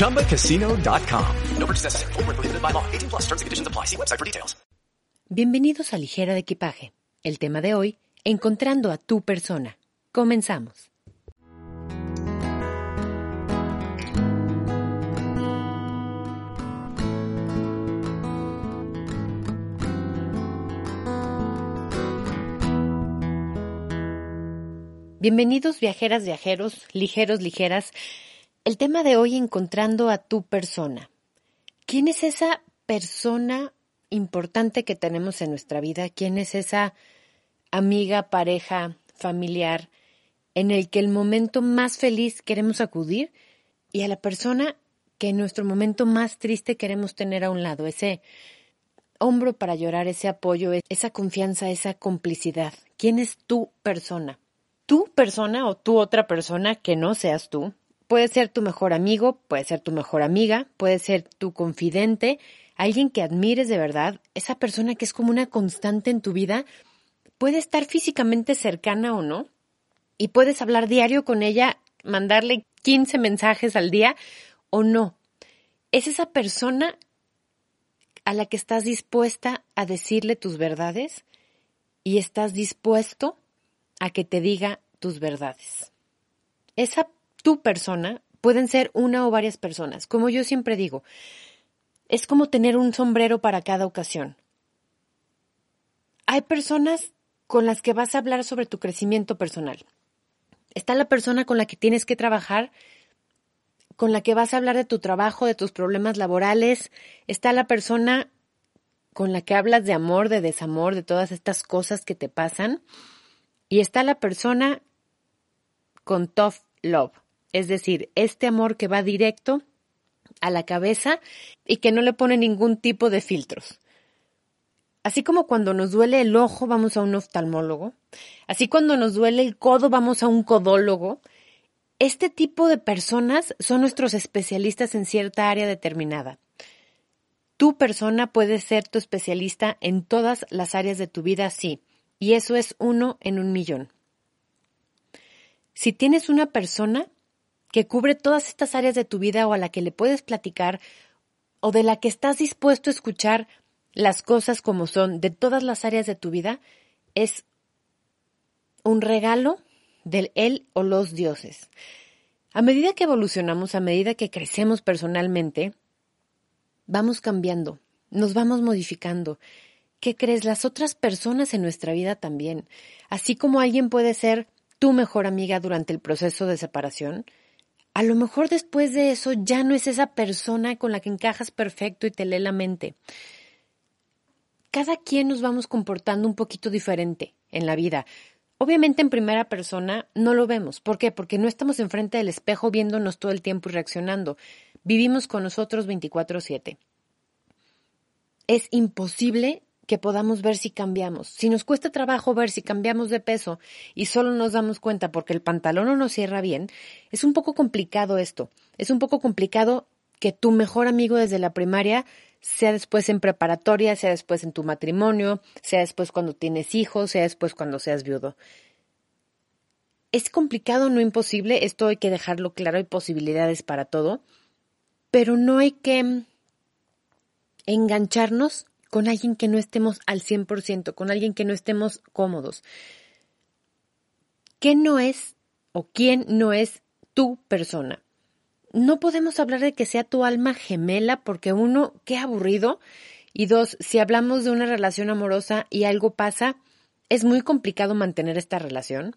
ChumbaCasino.com. No purchase necessary. Void where prohibited by law. 18 plus terms and conditions apply. See website for details. Bienvenidos a Ligera de Equipaje. El tema de hoy, encontrando a tu persona. Comenzamos. Bienvenidos viajeras, viajeros, ligeros, ligeras. El tema de hoy, encontrando a tu persona. ¿Quién es esa persona importante que tenemos en nuestra vida? ¿Quién es esa amiga, pareja, familiar en el que el momento más feliz queremos acudir y a la persona que en nuestro momento más triste queremos tener a un lado? Ese hombro para llorar, ese apoyo, esa confianza, esa complicidad. ¿Quién es tu persona? Tu persona o tu otra persona que no seas tú puede ser tu mejor amigo, puede ser tu mejor amiga, puede ser tu confidente, alguien que admires de verdad, esa persona que es como una constante en tu vida, puede estar físicamente cercana o no, y puedes hablar diario con ella, mandarle 15 mensajes al día o no. Es esa persona a la que estás dispuesta a decirle tus verdades y estás dispuesto a que te diga tus verdades. Esa tu persona pueden ser una o varias personas. Como yo siempre digo, es como tener un sombrero para cada ocasión. Hay personas con las que vas a hablar sobre tu crecimiento personal. Está la persona con la que tienes que trabajar, con la que vas a hablar de tu trabajo, de tus problemas laborales. Está la persona con la que hablas de amor, de desamor, de todas estas cosas que te pasan. Y está la persona con tough love, es decir, este amor que va directo a la cabeza y que no le pone ningún tipo de filtros. Así como cuando nos duele el ojo vamos a un oftalmólogo, así cuando nos duele el codo vamos a un codólogo, este tipo de personas son nuestros especialistas en cierta área determinada. Tu persona puede ser tu especialista en todas las áreas de tu vida, sí, y eso es uno en un millón. Si tienes una persona que cubre todas estas áreas de tu vida o a la que le puedes platicar o de la que estás dispuesto a escuchar las cosas como son de todas las áreas de tu vida, es un regalo del él o los dioses. A medida que evolucionamos, a medida que crecemos personalmente, vamos cambiando, nos vamos modificando. ¿Qué crees? Las otras personas en nuestra vida también. Así como alguien puede ser tu mejor amiga durante el proceso de separación, a lo mejor después de eso ya no es esa persona con la que encajas perfecto y te lee la mente. Cada quien nos vamos comportando un poquito diferente en la vida. Obviamente en primera persona no lo vemos. ¿Por qué? Porque no estamos enfrente del espejo viéndonos todo el tiempo y reaccionando. Vivimos con nosotros 24/7. Es imposible que podamos ver si cambiamos. Si nos cuesta trabajo ver si cambiamos de peso y solo nos damos cuenta porque el pantalón no nos cierra bien, es un poco complicado esto. Es un poco complicado que tu mejor amigo desde la primaria sea después en preparatoria, sea después en tu matrimonio, sea después cuando tienes hijos, sea después cuando seas viudo. Es complicado, no imposible, esto hay que dejarlo claro, hay posibilidades para todo, pero no hay que engancharnos con alguien que no estemos al 100%, con alguien que no estemos cómodos. ¿Qué no es o quién no es tu persona? No podemos hablar de que sea tu alma gemela porque uno, qué aburrido. Y dos, si hablamos de una relación amorosa y algo pasa, es muy complicado mantener esta relación.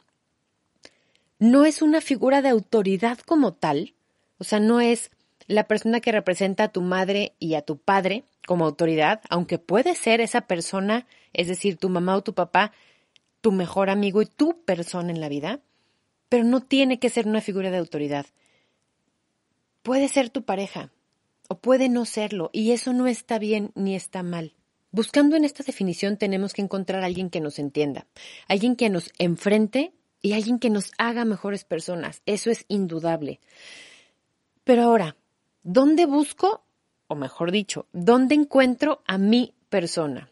No es una figura de autoridad como tal, o sea, no es la persona que representa a tu madre y a tu padre como autoridad, aunque puede ser esa persona, es decir, tu mamá o tu papá, tu mejor amigo y tu persona en la vida, pero no tiene que ser una figura de autoridad. Puede ser tu pareja o puede no serlo y eso no está bien ni está mal. Buscando en esta definición tenemos que encontrar a alguien que nos entienda, alguien que nos enfrente y alguien que nos haga mejores personas. Eso es indudable. Pero ahora, ¿dónde busco, o mejor dicho, dónde encuentro a mi persona?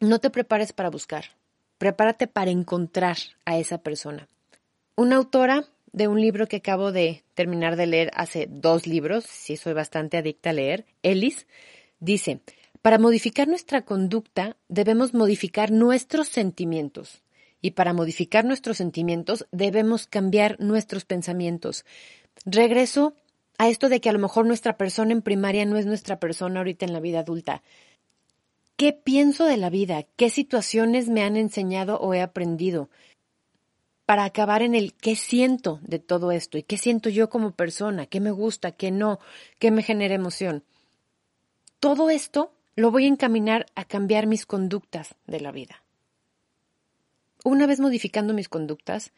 No te prepares para buscar, prepárate para encontrar a esa persona. Una autora de un libro que acabo de terminar de leer hace dos libros, sí soy bastante adicta a leer, Ellis, dice, para modificar nuestra conducta debemos modificar nuestros sentimientos. Y para modificar nuestros sentimientos debemos cambiar nuestros pensamientos. Regreso a esto de que a lo mejor nuestra persona en primaria no es nuestra persona ahorita en la vida adulta. ¿Qué pienso de la vida? ¿Qué situaciones me han enseñado o he aprendido? Para acabar en el qué siento de todo esto y qué siento yo como persona, qué me gusta, qué no, qué me genera emoción. Todo esto lo voy a encaminar a cambiar mis conductas de la vida. Una vez modificando mis conductas,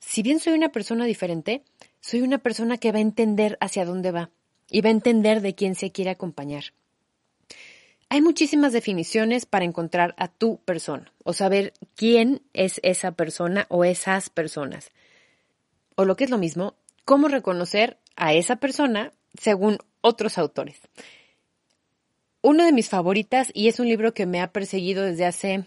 si bien soy una persona diferente, soy una persona que va a entender hacia dónde va y va a entender de quién se quiere acompañar. Hay muchísimas definiciones para encontrar a tu persona o saber quién es esa persona o esas personas. O lo que es lo mismo, cómo reconocer a esa persona según otros autores. Una de mis favoritas, y es un libro que me ha perseguido desde hace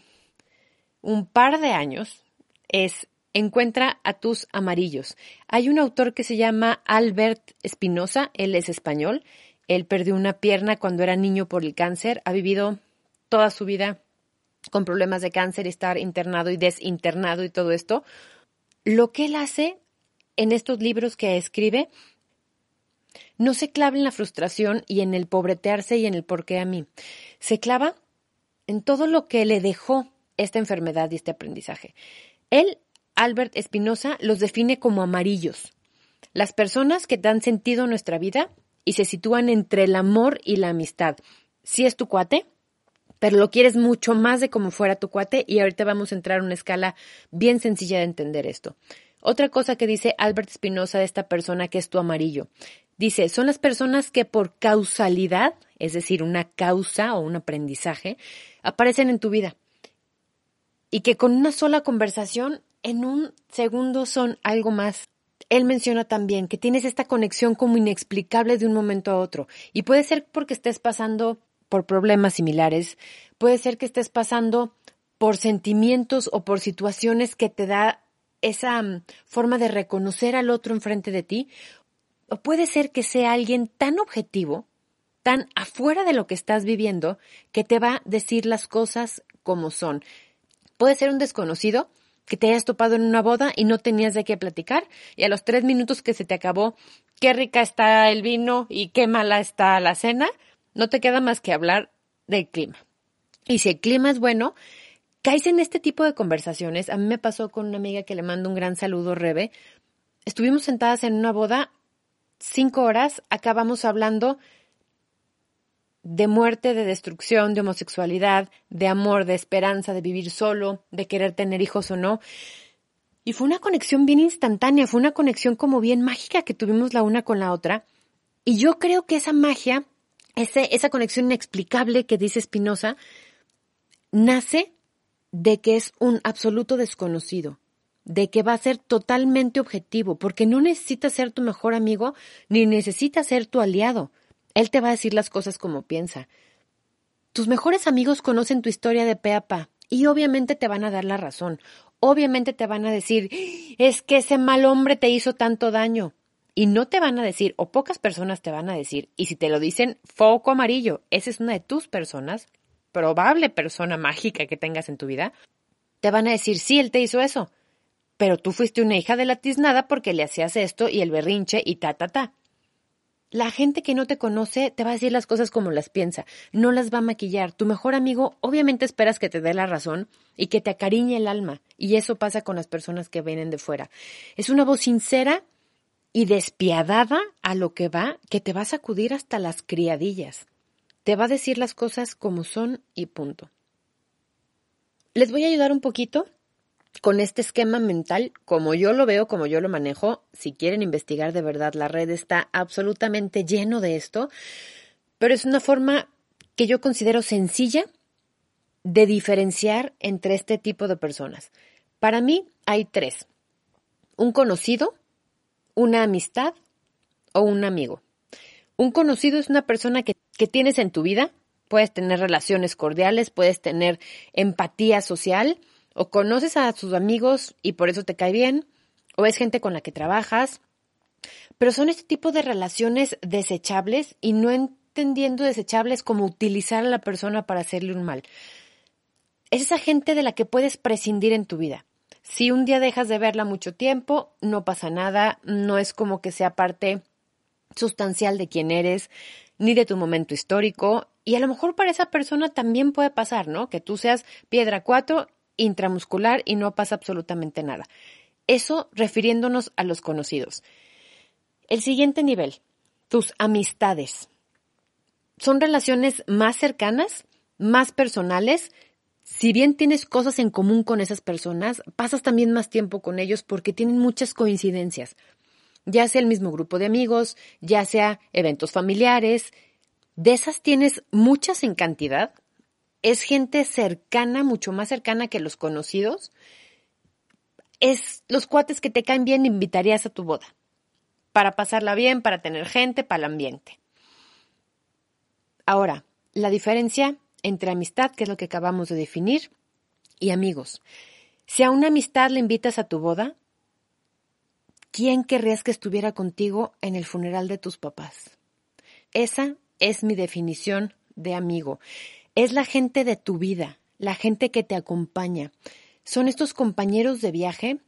un par de años, es Encuentra a tus amarillos. Hay un autor que se llama Albert Espinosa, él es español, él perdió una pierna cuando era niño por el cáncer, ha vivido toda su vida con problemas de cáncer, estar internado y desinternado y todo esto. Lo que él hace en estos libros que escribe, no se clava en la frustración y en el pobretearse y en el por qué a mí. Se clava en todo lo que le dejó esta enfermedad y este aprendizaje. Él Albert Espinosa los define como amarillos. Las personas que dan sentido a nuestra vida y se sitúan entre el amor y la amistad. Si es tu cuate, pero lo quieres mucho más de como fuera tu cuate y ahorita vamos a entrar a una escala bien sencilla de entender esto. Otra cosa que dice Albert Espinosa de esta persona que es tu amarillo. Dice, son las personas que por causalidad, es decir, una causa o un aprendizaje, aparecen en tu vida. Y que con una sola conversación en un segundo son algo más. Él menciona también que tienes esta conexión como inexplicable de un momento a otro. Y puede ser porque estés pasando por problemas similares, puede ser que estés pasando por sentimientos o por situaciones que te da esa mm, forma de reconocer al otro enfrente de ti, o puede ser que sea alguien tan objetivo, tan afuera de lo que estás viviendo, que te va a decir las cosas como son. Puede ser un desconocido que te hayas topado en una boda y no tenías de qué platicar y a los tres minutos que se te acabó qué rica está el vino y qué mala está la cena, no te queda más que hablar del clima. Y si el clima es bueno, caes en este tipo de conversaciones. A mí me pasó con una amiga que le mando un gran saludo, Rebe. Estuvimos sentadas en una boda cinco horas, acabamos hablando de muerte, de destrucción, de homosexualidad, de amor, de esperanza, de vivir solo, de querer tener hijos o no. Y fue una conexión bien instantánea, fue una conexión como bien mágica que tuvimos la una con la otra. Y yo creo que esa magia, ese, esa conexión inexplicable que dice Spinoza, nace de que es un absoluto desconocido, de que va a ser totalmente objetivo, porque no necesita ser tu mejor amigo ni necesita ser tu aliado. Él te va a decir las cosas como piensa. Tus mejores amigos conocen tu historia de pe a pa y obviamente te van a dar la razón. Obviamente te van a decir, es que ese mal hombre te hizo tanto daño. Y no te van a decir, o pocas personas te van a decir, y si te lo dicen, foco amarillo, esa es una de tus personas, probable persona mágica que tengas en tu vida, te van a decir, sí, él te hizo eso, pero tú fuiste una hija de la tiznada porque le hacías esto y el berrinche y ta, ta, ta. La gente que no te conoce te va a decir las cosas como las piensa, no las va a maquillar. Tu mejor amigo obviamente esperas que te dé la razón y que te acariñe el alma. Y eso pasa con las personas que vienen de fuera. Es una voz sincera y despiadada a lo que va, que te va a sacudir hasta las criadillas. Te va a decir las cosas como son y punto. Les voy a ayudar un poquito con este esquema mental, como yo lo veo, como yo lo manejo. Si quieren investigar de verdad, la red está absolutamente lleno de esto, pero es una forma que yo considero sencilla de diferenciar entre este tipo de personas. Para mí hay tres. Un conocido, una amistad o un amigo. Un conocido es una persona que, que tienes en tu vida, puedes tener relaciones cordiales, puedes tener empatía social, o conoces a sus amigos y por eso te cae bien, o es gente con la que trabajas, pero son este tipo de relaciones desechables y no entendiendo desechables como utilizar a la persona para hacerle un mal. Es esa gente de la que puedes prescindir en tu vida. Si un día dejas de verla mucho tiempo, no pasa nada, no es como que sea parte sustancial de quién eres, ni de tu momento histórico, y a lo mejor para esa persona también puede pasar, ¿no? Que tú seas piedra cuatro intramuscular y no pasa absolutamente nada. Eso refiriéndonos a los conocidos. El siguiente nivel, tus amistades. Son relaciones más cercanas, más personales. Si bien tienes cosas en común con esas personas, pasas también más tiempo con ellos porque tienen muchas coincidencias. Ya sea el mismo grupo de amigos, ya sea eventos familiares. De esas tienes muchas en cantidad, es gente cercana, mucho más cercana que los conocidos. Es los cuates que te caen bien, invitarías a tu boda. Para pasarla bien, para tener gente, para el ambiente. Ahora, la diferencia entre amistad, que es lo que acabamos de definir, y amigos. Si a una amistad le invitas a tu boda, ¿quién querrías que estuviera contigo en el funeral de tus papás? Esa es mi definición de amigo es la gente de tu vida, la gente que te acompaña. Son estos compañeros de viaje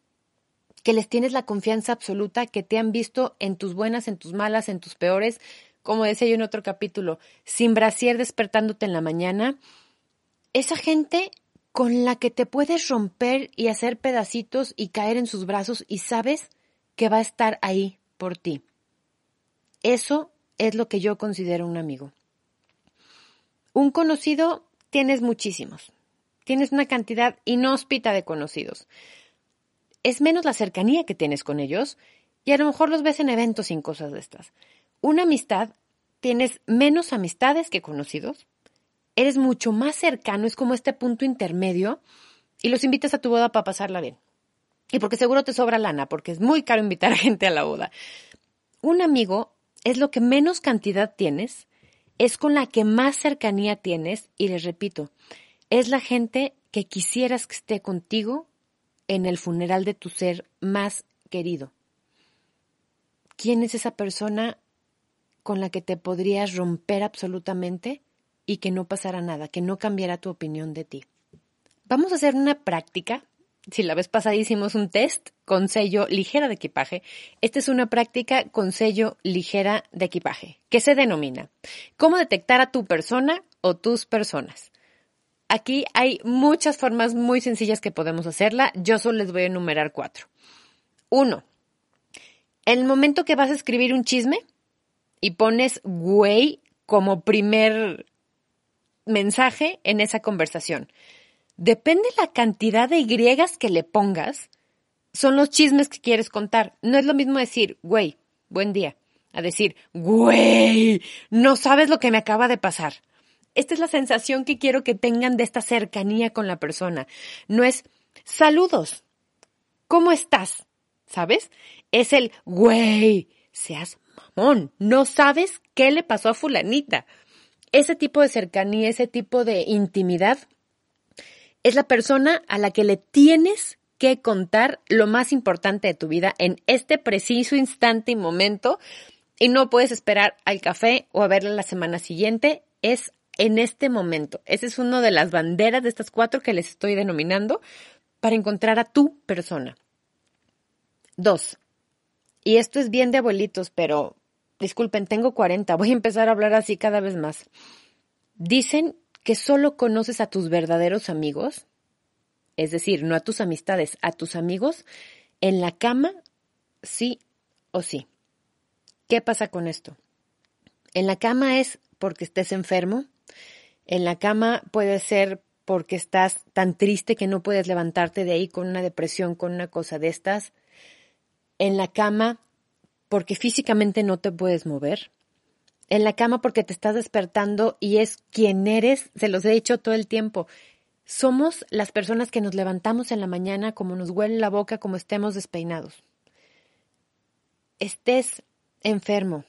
que les tienes la confianza absoluta, que te han visto en tus buenas, en tus malas, en tus peores, como decía yo en otro capítulo, sin brasier despertándote en la mañana. Esa gente con la que te puedes romper y hacer pedacitos y caer en sus brazos y sabes que va a estar ahí por ti. Eso es lo que yo considero un amigo. Un conocido tienes muchísimos. Tienes una cantidad inhóspita de conocidos. Es menos la cercanía que tienes con ellos y a lo mejor los ves en eventos sin cosas de estas. Una amistad, tienes menos amistades que conocidos. Eres mucho más cercano, es como este punto intermedio y los invitas a tu boda para pasarla bien. Y porque seguro te sobra lana, porque es muy caro invitar a gente a la boda. Un amigo es lo que menos cantidad tienes es con la que más cercanía tienes y les repito, es la gente que quisieras que esté contigo en el funeral de tu ser más querido. ¿Quién es esa persona con la que te podrías romper absolutamente y que no pasara nada, que no cambiara tu opinión de ti? Vamos a hacer una práctica si la vez pasada hicimos un test con sello ligera de equipaje, esta es una práctica con sello ligera de equipaje, que se denomina ¿Cómo detectar a tu persona o tus personas? Aquí hay muchas formas muy sencillas que podemos hacerla. Yo solo les voy a enumerar cuatro. Uno, el momento que vas a escribir un chisme y pones güey como primer mensaje en esa conversación. Depende la cantidad de griegas que le pongas, son los chismes que quieres contar. No es lo mismo decir, güey, buen día, a decir, güey, no sabes lo que me acaba de pasar. Esta es la sensación que quiero que tengan de esta cercanía con la persona. No es, saludos, ¿cómo estás? ¿Sabes? Es el, güey, seas mamón, no sabes qué le pasó a fulanita. Ese tipo de cercanía, ese tipo de intimidad es la persona a la que le tienes que contar lo más importante de tu vida en este preciso instante y momento y no puedes esperar al café o a verla la semana siguiente, es en este momento. Esa es una de las banderas de estas cuatro que les estoy denominando para encontrar a tu persona. Dos, y esto es bien de abuelitos, pero disculpen, tengo 40, voy a empezar a hablar así cada vez más. Dicen que solo conoces a tus verdaderos amigos, es decir, no a tus amistades, a tus amigos, en la cama, sí o sí. ¿Qué pasa con esto? En la cama es porque estés enfermo, en la cama puede ser porque estás tan triste que no puedes levantarte de ahí con una depresión, con una cosa de estas. En la cama porque físicamente no te puedes mover. En la cama porque te estás despertando y es quien eres, se los he dicho todo el tiempo. Somos las personas que nos levantamos en la mañana como nos huele la boca, como estemos despeinados. Estés enfermo,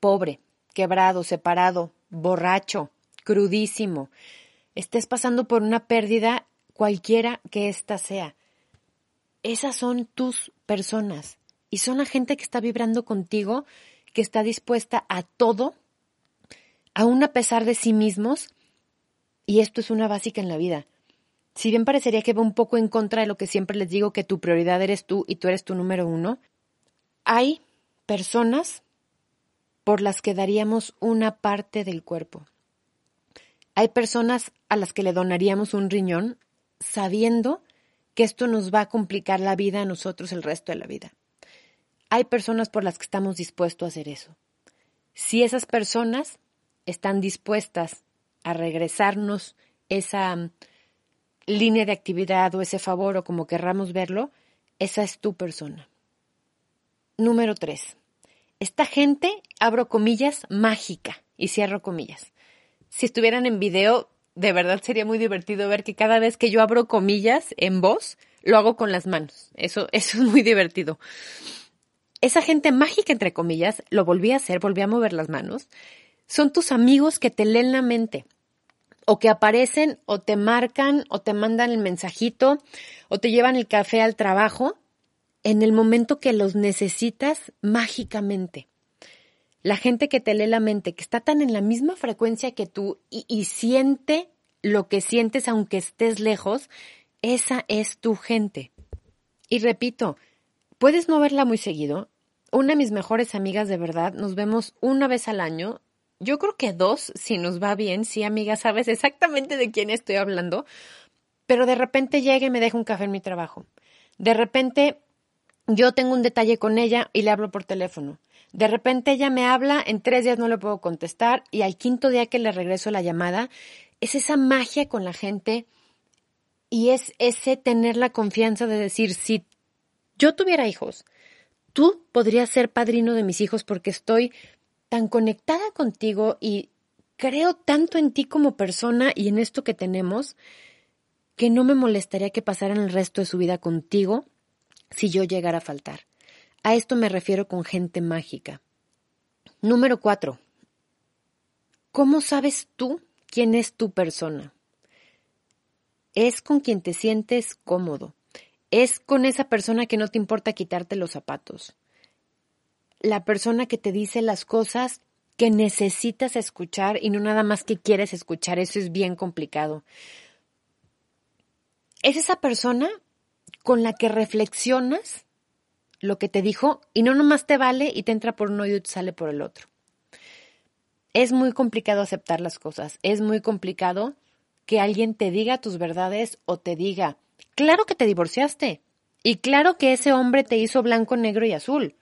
pobre, quebrado, separado, borracho, crudísimo, estés pasando por una pérdida cualquiera que ésta sea. Esas son tus personas y son la gente que está vibrando contigo, que está dispuesta a todo, aún a pesar de sí mismos, y esto es una básica en la vida. Si bien parecería que va un poco en contra de lo que siempre les digo, que tu prioridad eres tú y tú eres tu número uno, hay personas por las que daríamos una parte del cuerpo. Hay personas a las que le donaríamos un riñón sabiendo que esto nos va a complicar la vida a nosotros el resto de la vida. Hay personas por las que estamos dispuestos a hacer eso. Si esas personas están dispuestas a regresarnos esa mm, línea de actividad o ese favor o como querramos verlo, esa es tu persona. Número tres. Esta gente, abro comillas, mágica y cierro comillas. Si estuvieran en video, de verdad sería muy divertido ver que cada vez que yo abro comillas en voz, lo hago con las manos. Eso, eso es muy divertido esa gente mágica, entre comillas, lo volví a hacer, volví a mover las manos, son tus amigos que te leen la mente o que aparecen o te marcan o te mandan el mensajito o te llevan el café al trabajo en el momento que los necesitas mágicamente. La gente que te lee la mente, que está tan en la misma frecuencia que tú y, y siente lo que sientes aunque estés lejos, esa es tu gente. Y repito, Puedes no verla muy seguido. Una de mis mejores amigas de verdad, nos vemos una vez al año. Yo creo que dos, si nos va bien. Sí, amiga, sabes exactamente de quién estoy hablando. Pero de repente llega y me deja un café en mi trabajo. De repente yo tengo un detalle con ella y le hablo por teléfono. De repente ella me habla, en tres días no le puedo contestar y al quinto día que le regreso la llamada, es esa magia con la gente y es ese tener la confianza de decir, si yo tuviera hijos, tú podrías ser padrino de mis hijos porque estoy tan conectada contigo y creo tanto en ti como persona y en esto que tenemos que no me molestaría que pasaran el resto de su vida contigo si yo llegara a faltar. A esto me refiero con gente mágica. Número cuatro. ¿Cómo sabes tú quién es tu persona? Es con quien te sientes cómodo es con esa persona que no te importa quitarte los zapatos. La persona que te dice las cosas que necesitas escuchar y no nada más que quieres escuchar. Eso es bien complicado. Es esa persona con la que reflexionas lo que te dijo y no nomás te vale y te entra por un oído y te sale por el otro. Es muy complicado aceptar las cosas. Es muy complicado que alguien te diga tus verdades o te diga, Claro que te divorciaste. Y claro que ese hombre te hizo blanco, negro y azul.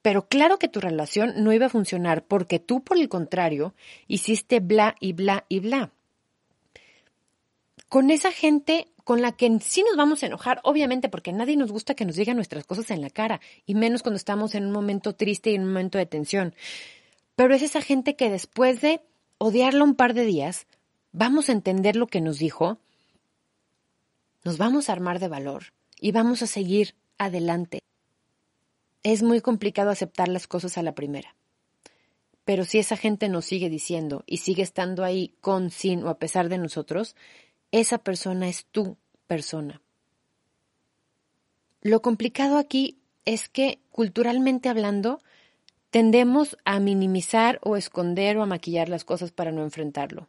Pero claro que tu relación no iba a funcionar porque tú, por el contrario, hiciste bla y bla y bla. Con esa gente con la que sí nos vamos a enojar, obviamente, porque nadie nos gusta que nos digan nuestras cosas en la cara, y menos cuando estamos en un momento triste y en un momento de tensión. Pero es esa gente que después de odiarla un par de días, vamos a entender lo que nos dijo nos vamos a armar de valor y vamos a seguir adelante. Es muy complicado aceptar las cosas a la primera. Pero si esa gente nos sigue diciendo y sigue estando ahí con, sin o a pesar de nosotros, esa persona es tu persona. Lo complicado aquí es que, culturalmente hablando, tendemos a minimizar o esconder o a maquillar las cosas para no enfrentarlo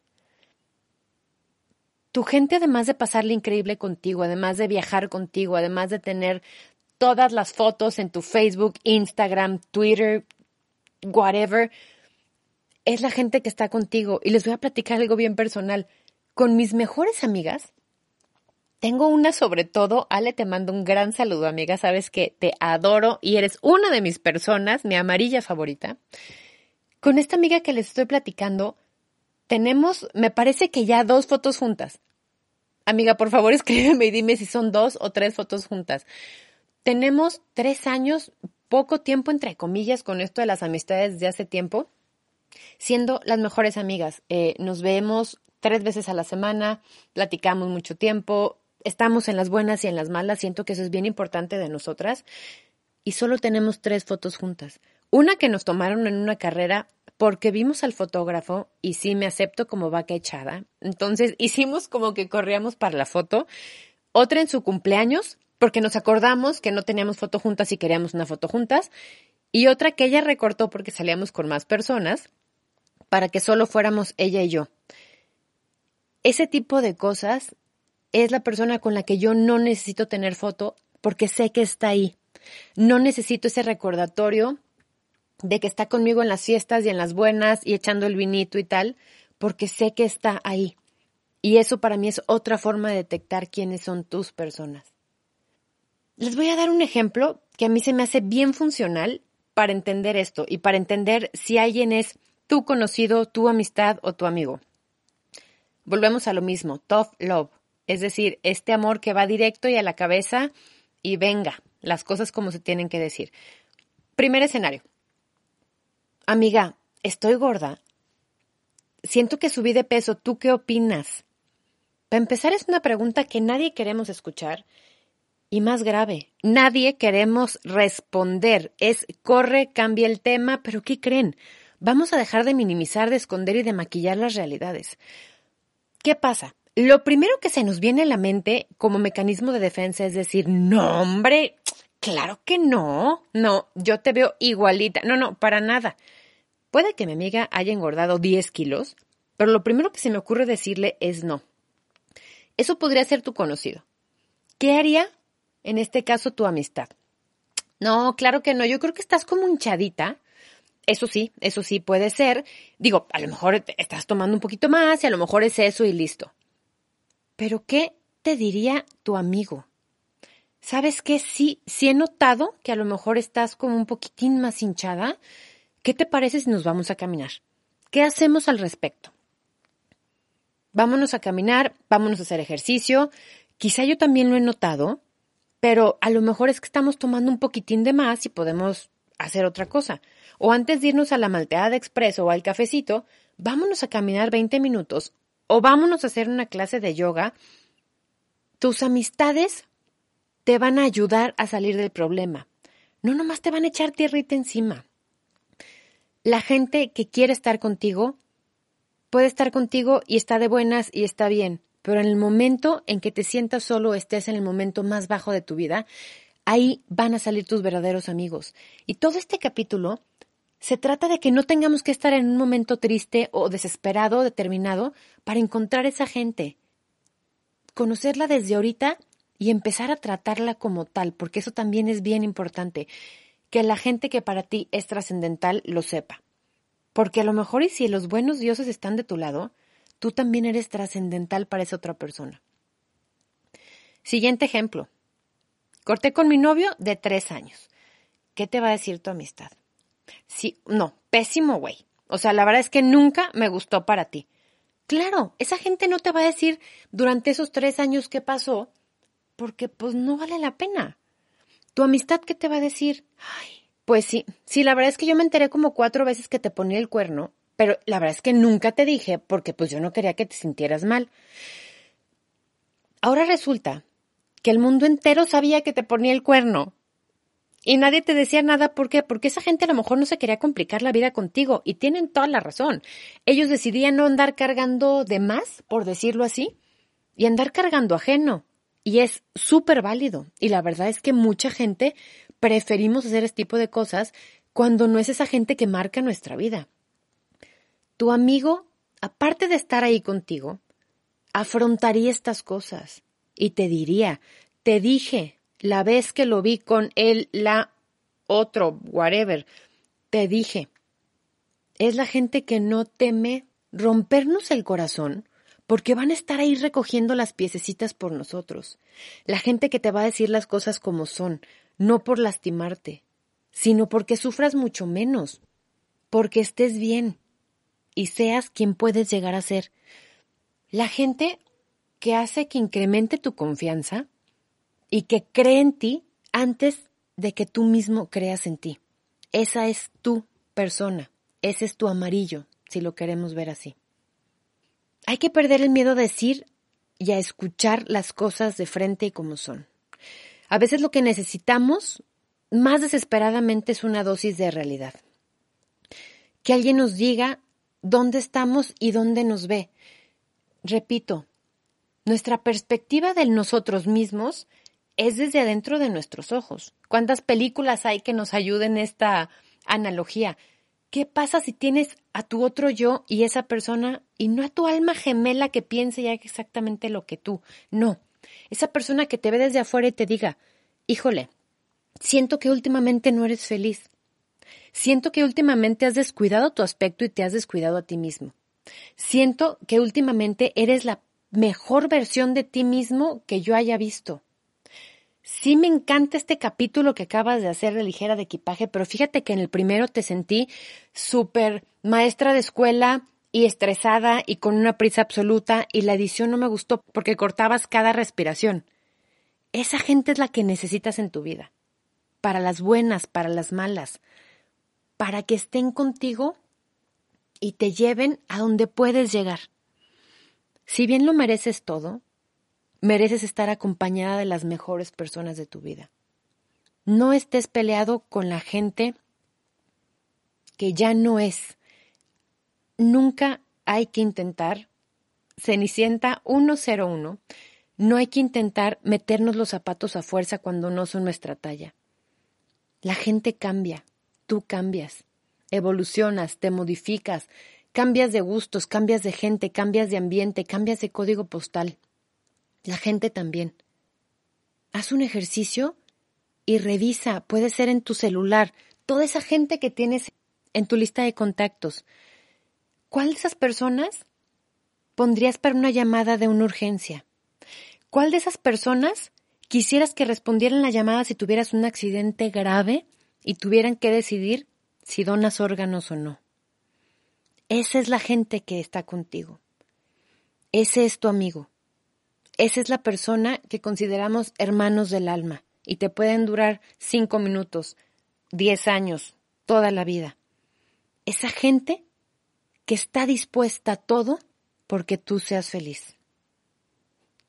tu gente, además de pasarle increíble contigo, además de viajar contigo, además de tener todas las fotos en tu Facebook, Instagram, Twitter, whatever, es la gente que está contigo. Y les voy a platicar algo bien personal. Con mis mejores amigas, tengo una sobre todo, Ale, te mando un gran saludo, amiga. Sabes que te adoro y eres una de mis personas, mi amarilla favorita. Con esta amiga que les estoy platicando, tenemos, me parece que ya dos fotos juntas. Amiga, por favor, escríbeme y dime si son dos o tres fotos juntas. Tenemos tres años, poco tiempo entre comillas, con esto de las amistades de hace tiempo, siendo las mejores amigas. Eh, nos vemos tres veces a la semana, platicamos mucho tiempo, estamos en las buenas y en las malas, siento que eso es bien importante de nosotras, y solo tenemos tres fotos juntas. Una que nos tomaron en una carrera porque vimos al fotógrafo y sí me acepto como vaca echada. Entonces hicimos como que corríamos para la foto. Otra en su cumpleaños porque nos acordamos que no teníamos foto juntas y queríamos una foto juntas. Y otra que ella recortó porque salíamos con más personas para que solo fuéramos ella y yo. Ese tipo de cosas es la persona con la que yo no necesito tener foto porque sé que está ahí. No necesito ese recordatorio de que está conmigo en las fiestas y en las buenas y echando el vinito y tal, porque sé que está ahí. Y eso para mí es otra forma de detectar quiénes son tus personas. Les voy a dar un ejemplo que a mí se me hace bien funcional para entender esto y para entender si alguien es tu conocido, tu amistad o tu amigo. Volvemos a lo mismo, tough love. Es decir, este amor que va directo y a la cabeza y venga, las cosas como se tienen que decir. Primer escenario. Amiga, estoy gorda. Siento que subí de peso. ¿Tú qué opinas? Para empezar, es una pregunta que nadie queremos escuchar. Y más grave, nadie queremos responder. Es corre, cambia el tema, pero ¿qué creen? Vamos a dejar de minimizar, de esconder y de maquillar las realidades. ¿Qué pasa? Lo primero que se nos viene a la mente como mecanismo de defensa es decir, no, hombre, claro que no, no, yo te veo igualita, no, no, para nada. Puede que mi amiga haya engordado 10 kilos, pero lo primero que se me ocurre decirle es no. Eso podría ser tu conocido. ¿Qué haría en este caso tu amistad? No, claro que no, yo creo que estás como hinchadita. Eso sí, eso sí puede ser. Digo, a lo mejor estás tomando un poquito más y a lo mejor es eso y listo. Pero ¿qué te diría tu amigo? ¿Sabes qué? Sí, sí he notado que a lo mejor estás como un poquitín más hinchada. ¿Qué te parece si nos vamos a caminar? ¿Qué hacemos al respecto? Vámonos a caminar, vámonos a hacer ejercicio. Quizá yo también lo he notado, pero a lo mejor es que estamos tomando un poquitín de más y podemos hacer otra cosa. O antes de irnos a la malteada expreso o al cafecito, vámonos a caminar 20 minutos o vámonos a hacer una clase de yoga, tus amistades te van a ayudar a salir del problema. No nomás te van a echar tierrita encima. La gente que quiere estar contigo puede estar contigo y está de buenas y está bien, pero en el momento en que te sientas solo, estés en el momento más bajo de tu vida, ahí van a salir tus verdaderos amigos. Y todo este capítulo se trata de que no tengamos que estar en un momento triste o desesperado, determinado, para encontrar esa gente. Conocerla desde ahorita y empezar a tratarla como tal, porque eso también es bien importante, que la gente que para ti es trascendental lo sepa. Porque a lo mejor y si los buenos dioses están de tu lado, tú también eres trascendental para esa otra persona. Siguiente ejemplo. Corté con mi novio de tres años. ¿Qué te va a decir tu amistad? Sí, no, pésimo güey. O sea, la verdad es que nunca me gustó para ti. Claro, esa gente no te va a decir durante esos tres años qué pasó, porque pues no vale la pena. Tu amistad, ¿qué te va a decir? Ay, pues sí, sí, la verdad es que yo me enteré como cuatro veces que te ponía el cuerno, pero la verdad es que nunca te dije porque pues yo no quería que te sintieras mal. Ahora resulta que el mundo entero sabía que te ponía el cuerno y nadie te decía nada, ¿por qué? Porque esa gente a lo mejor no se quería complicar la vida contigo y tienen toda la razón. Ellos decidían no andar cargando de más, por decirlo así, y andar cargando ajeno. Y es súper válido. Y la verdad es que mucha gente preferimos hacer este tipo de cosas cuando no es esa gente que marca nuestra vida. Tu amigo, aparte de estar ahí contigo, afrontaría estas cosas y te diría, te dije, la vez que lo vi con él, la otro, whatever, te dije, es la gente que no teme rompernos el corazón porque van a estar ahí recogiendo las piececitas por nosotros. La gente que te va a decir las cosas como son, no por lastimarte, sino porque sufras mucho menos, porque estés bien y seas quien puedes llegar a ser. La gente que hace que incremente tu confianza y que cree en ti antes de que tú mismo creas en ti. Esa es tu persona, ese es tu amarillo, si lo queremos ver así. Hay que perder el miedo a decir y a escuchar las cosas de frente y como son. A veces lo que necesitamos más desesperadamente es una dosis de realidad. Que alguien nos diga dónde estamos y dónde nos ve. Repito, nuestra perspectiva de nosotros mismos es desde adentro de nuestros ojos. ¿Cuántas películas hay que nos ayuden esta analogía? ¿Qué pasa si tienes a tu otro yo y esa persona y no a tu alma gemela que piense ya exactamente lo que tú? No, esa persona que te ve desde afuera y te diga, híjole, siento que últimamente no eres feliz. Siento que últimamente has descuidado tu aspecto y te has descuidado a ti mismo. Siento que últimamente eres la mejor versión de ti mismo que yo haya visto. Sí me encanta este capítulo que acabas de hacer de ligera de equipaje, pero fíjate que en el primero te sentí súper maestra de escuela y estresada y con una prisa absoluta y la edición no me gustó porque cortabas cada respiración. Esa gente es la que necesitas en tu vida, para las buenas, para las malas, para que estén contigo y te lleven a donde puedes llegar. Si bien lo mereces todo, mereces estar acompañada de las mejores personas de tu vida. No estés peleado con la gente que ya no es. Nunca hay que intentar, Cenicienta 101, no hay que intentar meternos los zapatos a fuerza cuando no son nuestra talla. La gente cambia, tú cambias, evolucionas, te modificas, cambias de gustos, cambias de gente, cambias de ambiente, cambias de código postal la gente también. Haz un ejercicio y revisa, puede ser en tu celular, toda esa gente que tienes en tu lista de contactos. ¿Cuál de esas personas pondrías para una llamada de una urgencia? ¿Cuál de esas personas quisieras que respondieran la llamada si tuvieras un accidente grave y tuvieran que decidir si donas órganos o no? Esa es la gente que está contigo. Ese es tu amigo. Esa es la persona que consideramos hermanos del alma y te pueden durar cinco minutos, diez años, toda la vida. Esa gente que está dispuesta a todo porque tú seas feliz.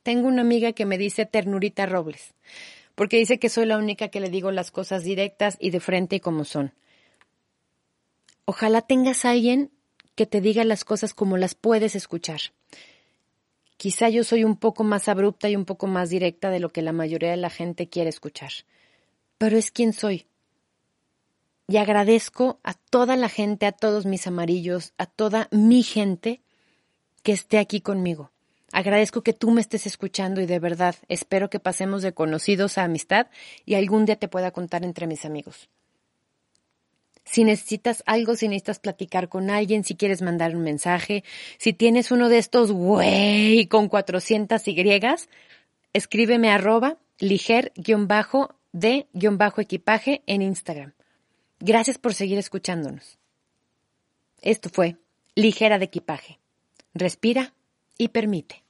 Tengo una amiga que me dice ternurita Robles, porque dice que soy la única que le digo las cosas directas y de frente y como son. Ojalá tengas a alguien que te diga las cosas como las puedes escuchar. Quizá yo soy un poco más abrupta y un poco más directa de lo que la mayoría de la gente quiere escuchar, pero es quien soy. Y agradezco a toda la gente, a todos mis amarillos, a toda mi gente que esté aquí conmigo. Agradezco que tú me estés escuchando y de verdad espero que pasemos de conocidos a amistad y algún día te pueda contar entre mis amigos si necesitas algo, si necesitas platicar con alguien, si quieres mandar un mensaje, si tienes uno de estos güey con 400 Y, escríbeme arroba liger-de-equipaje en Instagram. Gracias por seguir escuchándonos. Esto fue Ligera de Equipaje. Respira y permite.